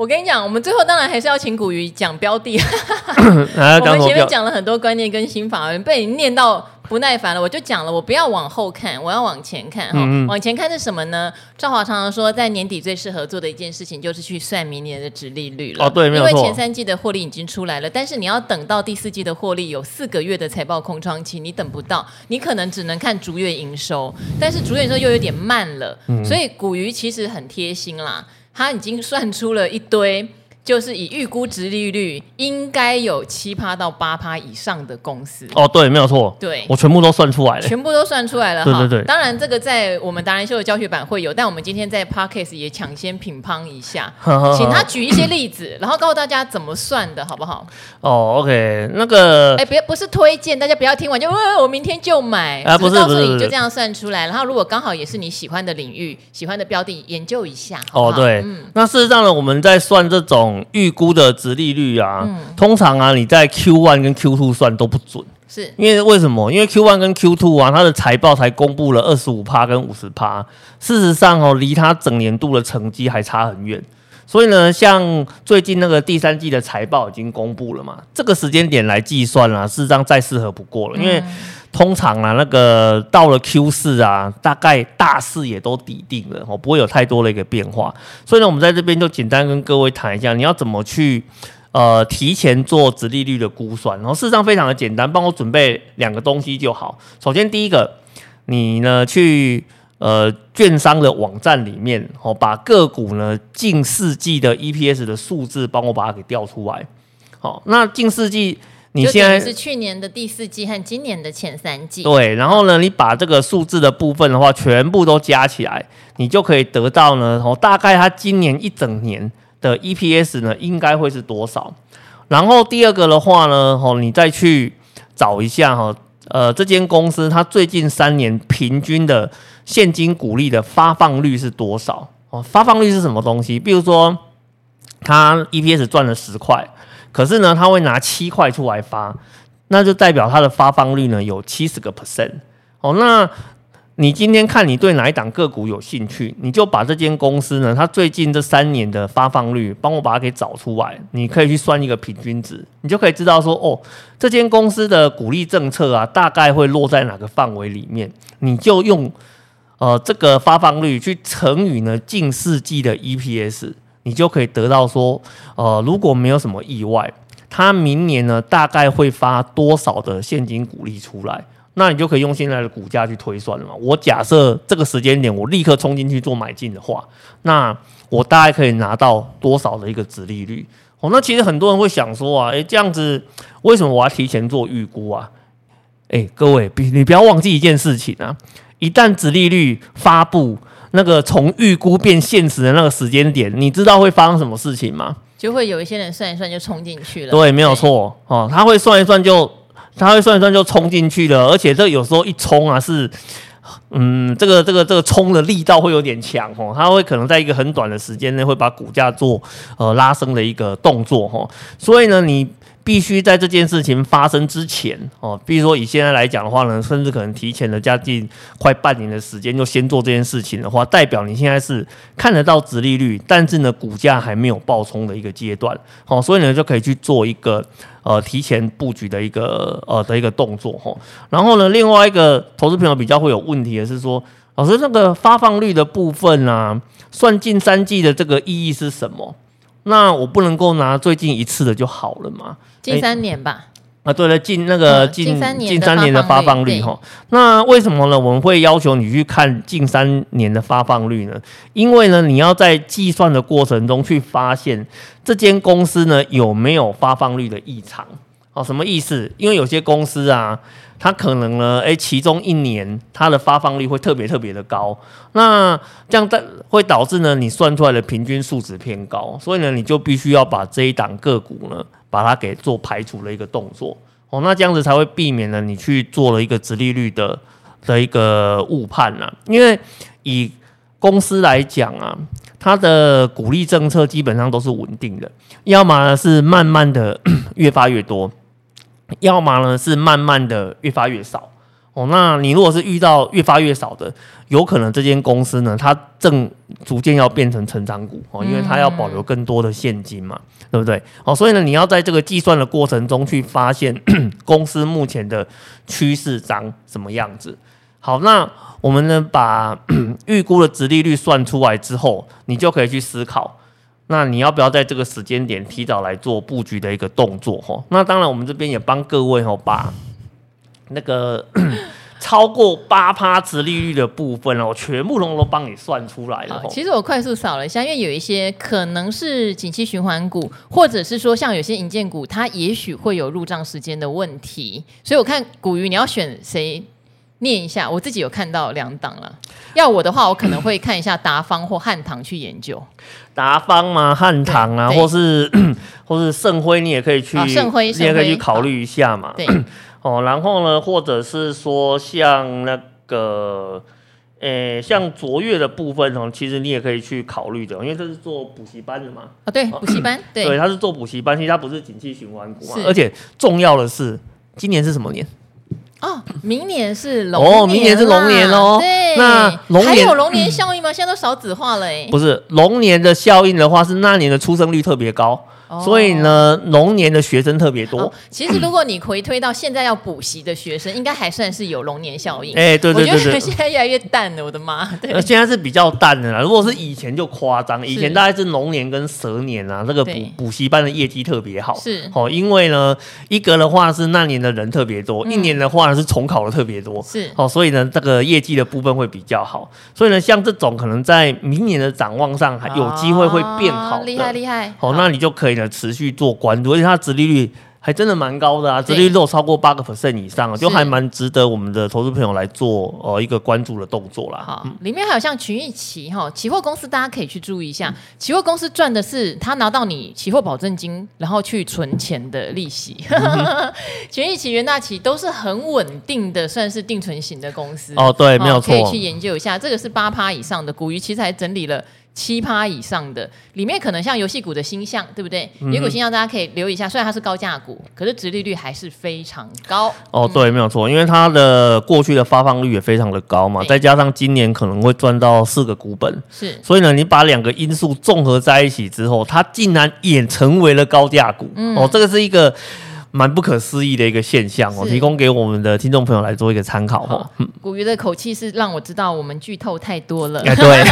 我跟你讲，我们最后当然还是要请古鱼讲标的。我们前面讲了很多观念跟心法，被你念到不耐烦了，我就讲了，我不要往后看，我要往前看哈。嗯嗯，往前看是什么呢？赵华常常说，在年底最适合做的一件事情就是去算明年的值利率了。哦，对。因为前三季的获利已经出来了，但是你要等到第四季的获利有四个月的财报空窗期，你等不到，你可能只能看逐月营收，但是逐月营收又有点慢了，嗯、所以古鱼其实很贴心啦。他已经算出了一堆。就是以预估值利率应该有七趴到八趴以上的公司。哦，对，没有错，对，我全部都算出来了，全部都算出来了，对对对。当然，这个在我们达人秀的教学版会有，但我们今天在 Podcast 也抢先品乓一下，请他举一些例子，然后告诉大家怎么算的，好不好？哦，OK，那个，哎，别不是推荐，大家不要听完就，我明天就买。啊，不是，告诉你就这样算出来，然后如果刚好也是你喜欢的领域、喜欢的标的，研究一下。哦，对，嗯，那事实上呢，我们在算这种。预估的值利率啊，嗯、通常啊，你在 Q one 跟 Q two 算都不准，是因为为什么？因为 Q one 跟 Q two 啊，它的财报才公布了二十五趴跟五十趴，事实上哦，离它整年度的成绩还差很远。所以呢，像最近那个第三季的财报已经公布了嘛，这个时间点来计算啊，事实上再适合不过了，因为。通常啊，那个到了 Q 四啊，大概大势也都底定了，哦，不会有太多的一个变化。所以呢，我们在这边就简单跟各位谈一下，你要怎么去呃提前做殖利率的估算。然后事实上非常的简单，帮我准备两个东西就好。首先第一个，你呢去呃券商的网站里面，哦，把个股呢近四季的 EPS 的数字帮我把它给调出来。好，那近四季。你现在是去年的第四季和今年的前三季。对，然后呢，你把这个数字的部分的话，全部都加起来，你就可以得到呢，哦，大概它今年一整年的 EPS 呢，应该会是多少？然后第二个的话呢，哦，你再去找一下哈，呃，这间公司它最近三年平均的现金股利的发放率是多少？哦，发放率是什么东西？比如说，它 EPS 赚了十块。可是呢，他会拿七块出来发，那就代表它的发放率呢有七十个 percent 哦。那你今天看你对哪一档个股有兴趣，你就把这间公司呢，它最近这三年的发放率，帮我把它给找出来。你可以去算一个平均值，你就可以知道说，哦，这间公司的股利政策啊，大概会落在哪个范围里面。你就用呃这个发放率去乘以呢近四季的 EPS，你就可以得到说，呃，如果没有什么意外，它明年呢大概会发多少的现金股利出来。那你就可以用现在的股价去推算了嘛。我假设这个时间点我立刻冲进去做买进的话，那我大概可以拿到多少的一个殖利率？哦，那其实很多人会想说啊，诶，这样子为什么我要提前做预估啊？诶，各位，你不要忘记一件事情啊，一旦殖利率发布那个从预估变现实的那个时间点，你知道会发生什么事情吗？就会有一些人算一算就冲进去了。对，没有错哦，他会算一算就。他会算一算就冲进去了，而且这有时候一冲啊是，嗯，这个这个这个冲的力道会有点强哦，他会可能在一个很短的时间内会把股价做呃拉升的一个动作哦，所以呢你。必须在这件事情发生之前哦，比如说以现在来讲的话呢，甚至可能提前了将近快半年的时间就先做这件事情的话，代表你现在是看得到殖利率，但是呢股价还没有爆冲的一个阶段，好，所以呢就可以去做一个呃提前布局的一个呃的一个动作哈。然后呢，另外一个投资朋友比较会有问题的是说，老师那个发放率的部分啊，算进三季的这个意义是什么？那我不能够拿最近一次的就好了嘛？近三年吧。啊，对了，近那个近近三年的发放率哈。那为什么呢？我们会要求你去看近三年的发放率呢？因为呢，你要在计算的过程中去发现这间公司呢有没有发放率的异常。哦，什么意思？因为有些公司啊。它可能呢，诶，其中一年它的发放率会特别特别的高，那这样在会导致呢，你算出来的平均数值偏高，所以呢，你就必须要把这一档个股呢，把它给做排除的一个动作，哦，那这样子才会避免了你去做了一个直利率的的一个误判呐，因为以公司来讲啊，它的股利政策基本上都是稳定的，要么呢是慢慢的 越发越多。要么呢是慢慢的越发越少哦，那你如果是遇到越发越少的，有可能这间公司呢，它正逐渐要变成成长股哦，因为它要保留更多的现金嘛，对不对？哦，所以呢，你要在这个计算的过程中去发现 公司目前的趋势长什么样子。好，那我们呢把 预估的值利率算出来之后，你就可以去思考。那你要不要在这个时间点提早来做布局的一个动作哈？那当然，我们这边也帮各位哈把那个 超过八趴值利率的部分哦，全部都都帮你算出来了。其实我快速扫了一下，因为有一些可能是景气循环股，或者是说像有些银建股，它也许会有入账时间的问题，所以我看古鱼你要选谁？念一下，我自己有看到两档了。要我的话，我可能会看一下达方或汉唐去研究。达方嘛，汉唐啊，或是 或是盛辉，你也可以去，盛辉，你也可以去考虑一下嘛。对，哦，然后呢，或者是说像那个，诶、欸，像卓越的部分哦，其实你也可以去考虑的，因为这是做补习班的嘛。啊，对，补习班，对，对，他是做补习班，其实他不是景气循环股嘛。而且重要的是，今年是什么年？哦，明年是龙年哦，明年是龙年哦。对，那龙年还有龙年效应吗？现在都少子化了哎。不是龙年的效应的话，是那年的出生率特别高。所以呢，龙年的学生特别多。其实，如果你回推到现在要补习的学生，应该还算是有龙年效应。哎，对对对，我觉得现在越来越淡了，我的妈！对，现在是比较淡的啦。如果是以前就夸张，以前大概是龙年跟蛇年啊，这个补补习班的业绩特别好。是哦，因为呢，一格的话是那年的人特别多，一年的话呢是重考的特别多。是哦，所以呢，这个业绩的部分会比较好。所以呢，像这种可能在明年的展望上还有机会会变好。厉害厉害！哦，那你就可以呢持续做。关注，而且它的殖利率还真的蛮高的啊，殖利率都有超过八个 percent 以上，就还蛮值得我们的投资朋友来做呃一个关注的动作啦。好，里面还有像群益期哈，期货公司大家可以去注意一下，期货公司赚的是他拿到你期货保证金，然后去存钱的利息。嗯、群益期、元大期都是很稳定的，算是定存型的公司。哦，对，没有错，可以去研究一下。这个是八趴以上的股鱼，其实还整理了七趴以上的，里面可能像游戏股的星象，对不对？游戏股星象大家可以留意一下，虽然它是高价股，可是殖利率还是非常高。哦，对，没有错，因为它的过去的发放率也非常的高嘛，再加上今年可能会赚到四个股本，是，所以呢，你把两个因素综合在一起之后，它竟然也成为了高价股。嗯、哦，这个是一个。蛮不可思议的一个现象哦，提供给我们的听众朋友来做一个参考哦。古鱼的口气是让我知道我们剧透太多了。哎，对。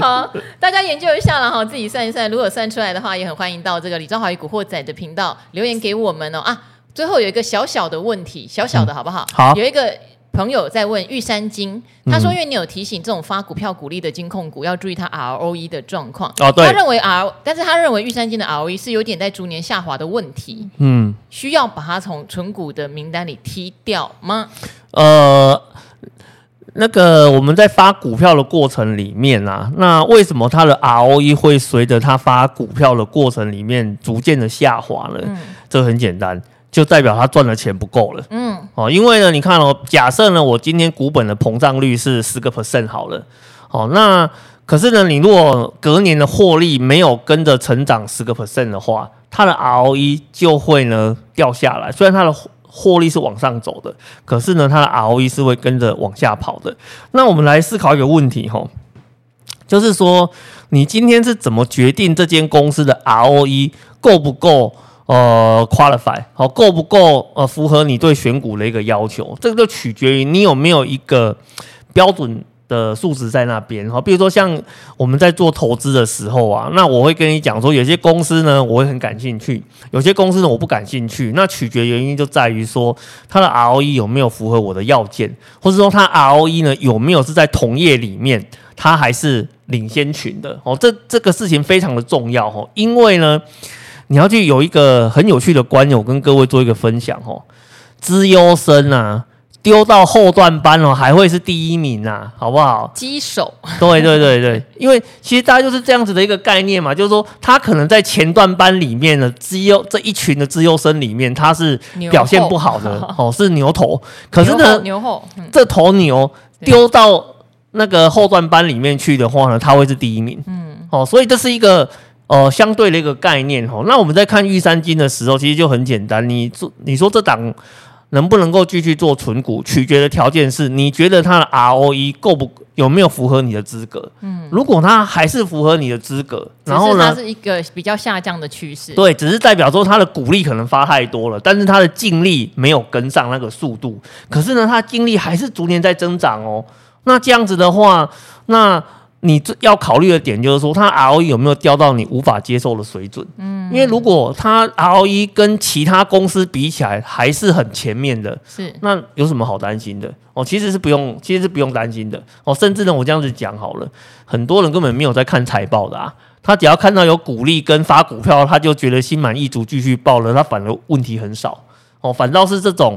好，大家研究一下了哈，自己算一算，如果算出来的话，也很欢迎到这个李兆华与古惑仔的频道留言给我们哦。啊，最后有一个小小的问题，小小的好不好？好，有一个。朋友在问玉山金，他说：“因为你有提醒这种发股票股利的金控股要注意它 ROE 的状况。哦，对，他认为 R，但是他认为玉山金的 ROE 是有点在逐年下滑的问题。嗯，需要把它从存股的名单里踢掉吗？呃，那个我们在发股票的过程里面啊，那为什么它的 ROE 会随着它发股票的过程里面逐渐的下滑呢？嗯，这很简单。”就代表他赚的钱不够了，嗯，哦，因为呢，你看哦，假设呢，我今天股本的膨胀率是十个 percent 好了，哦，那可是呢，你如果隔年的获利没有跟着成长十个 percent 的话，它的 ROE 就会呢掉下来。虽然它的获利是往上走的，可是呢，它的 ROE 是会跟着往下跑的。那我们来思考一个问题哈，就是说，你今天是怎么决定这间公司的 ROE 够不够？呃，qualify 好够不够？呃，符合你对选股的一个要求，这个就取决于你有没有一个标准的数值在那边。好，比如说像我们在做投资的时候啊，那我会跟你讲说，有些公司呢，我会很感兴趣；有些公司呢，我不感兴趣。那取决原因就在于说，它的 ROE 有没有符合我的要件，或者说它 ROE 呢有没有是在同业里面，它还是领先群的。哦，这这个事情非常的重要哦，因为呢。你要去有一个很有趣的观念，我跟各位做一个分享哦。资优生啊，丢到后段班哦，还会是第一名啊，好不好？鸡手。对对对对，因为其实大家就是这样子的一个概念嘛，就是说他可能在前段班里面的资优这一群的资优生里面，他是表现不好的 哦，是牛头。可是呢，牛后，这头牛丢到那个后段班里面去的话呢，他会是第一名。嗯，哦，所以这是一个。呃，相对的一个概念哈，那我们在看玉山金的时候，其实就很简单。你做，你说这档能不能够继续做存股，取决的条件是你觉得它的 ROE 够不有没有符合你的资格？嗯，如果它还是符合你的资格，然后呢，它是一个比较下降的趋势。对，只是代表说它的股利可能发太多了，但是它的净利没有跟上那个速度。可是呢，它净利还是逐年在增长哦。那这样子的话，那。你最要考虑的点就是说，它 ROE 有没有掉到你无法接受的水准？嗯，因为如果它 ROE 跟其他公司比起来还是很前面的，是那有什么好担心的？哦，其实是不用，其实是不用担心的。哦，甚至呢，我这样子讲好了，很多人根本没有在看财报的啊，他只要看到有股利跟发股票，他就觉得心满意足继续报了，他反而问题很少。哦，反倒是这种，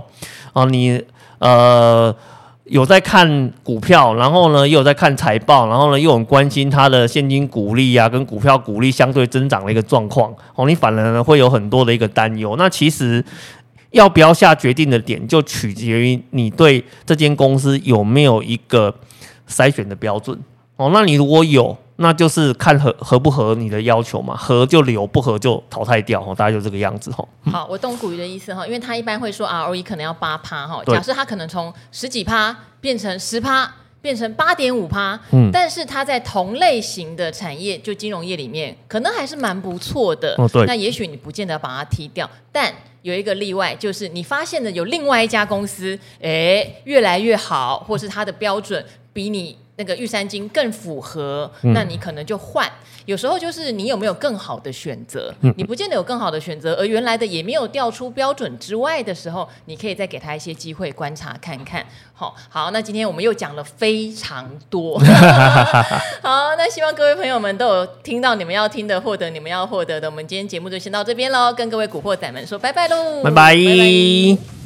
哦，你呃。有在看股票，然后呢，又有在看财报，然后呢，又很关心它的现金股利啊，跟股票股利相对增长的一个状况哦，你反而呢会有很多的一个担忧。那其实要不要下决定的点，就取决于你对这间公司有没有一个筛选的标准哦。那你如果有，那就是看合合不合你的要求嘛，合就留，不合就淘汰掉哈，大概就这个样子哦。好，我懂古鱼的意思哈，因为他一般会说 ROE 可能要八趴哈，假设他可能从十几趴变成十趴，变成八点五趴，嗯，但是他在同类型的产业，就金融业里面，可能还是蛮不错的。哦，对。那也许你不见得把它踢掉，但有一个例外，就是你发现的有另外一家公司，哎，越来越好，或是它的标准比你。那个玉山金更符合，那你可能就换。嗯、有时候就是你有没有更好的选择，嗯、你不见得有更好的选择，而原来的也没有调出标准之外的时候，你可以再给他一些机会观察看看。好，好，那今天我们又讲了非常多。好，那希望各位朋友们都有听到你们要听的，获得你们要获得的。我们今天节目就先到这边喽，跟各位古惑仔们说拜拜喽，拜拜。拜拜。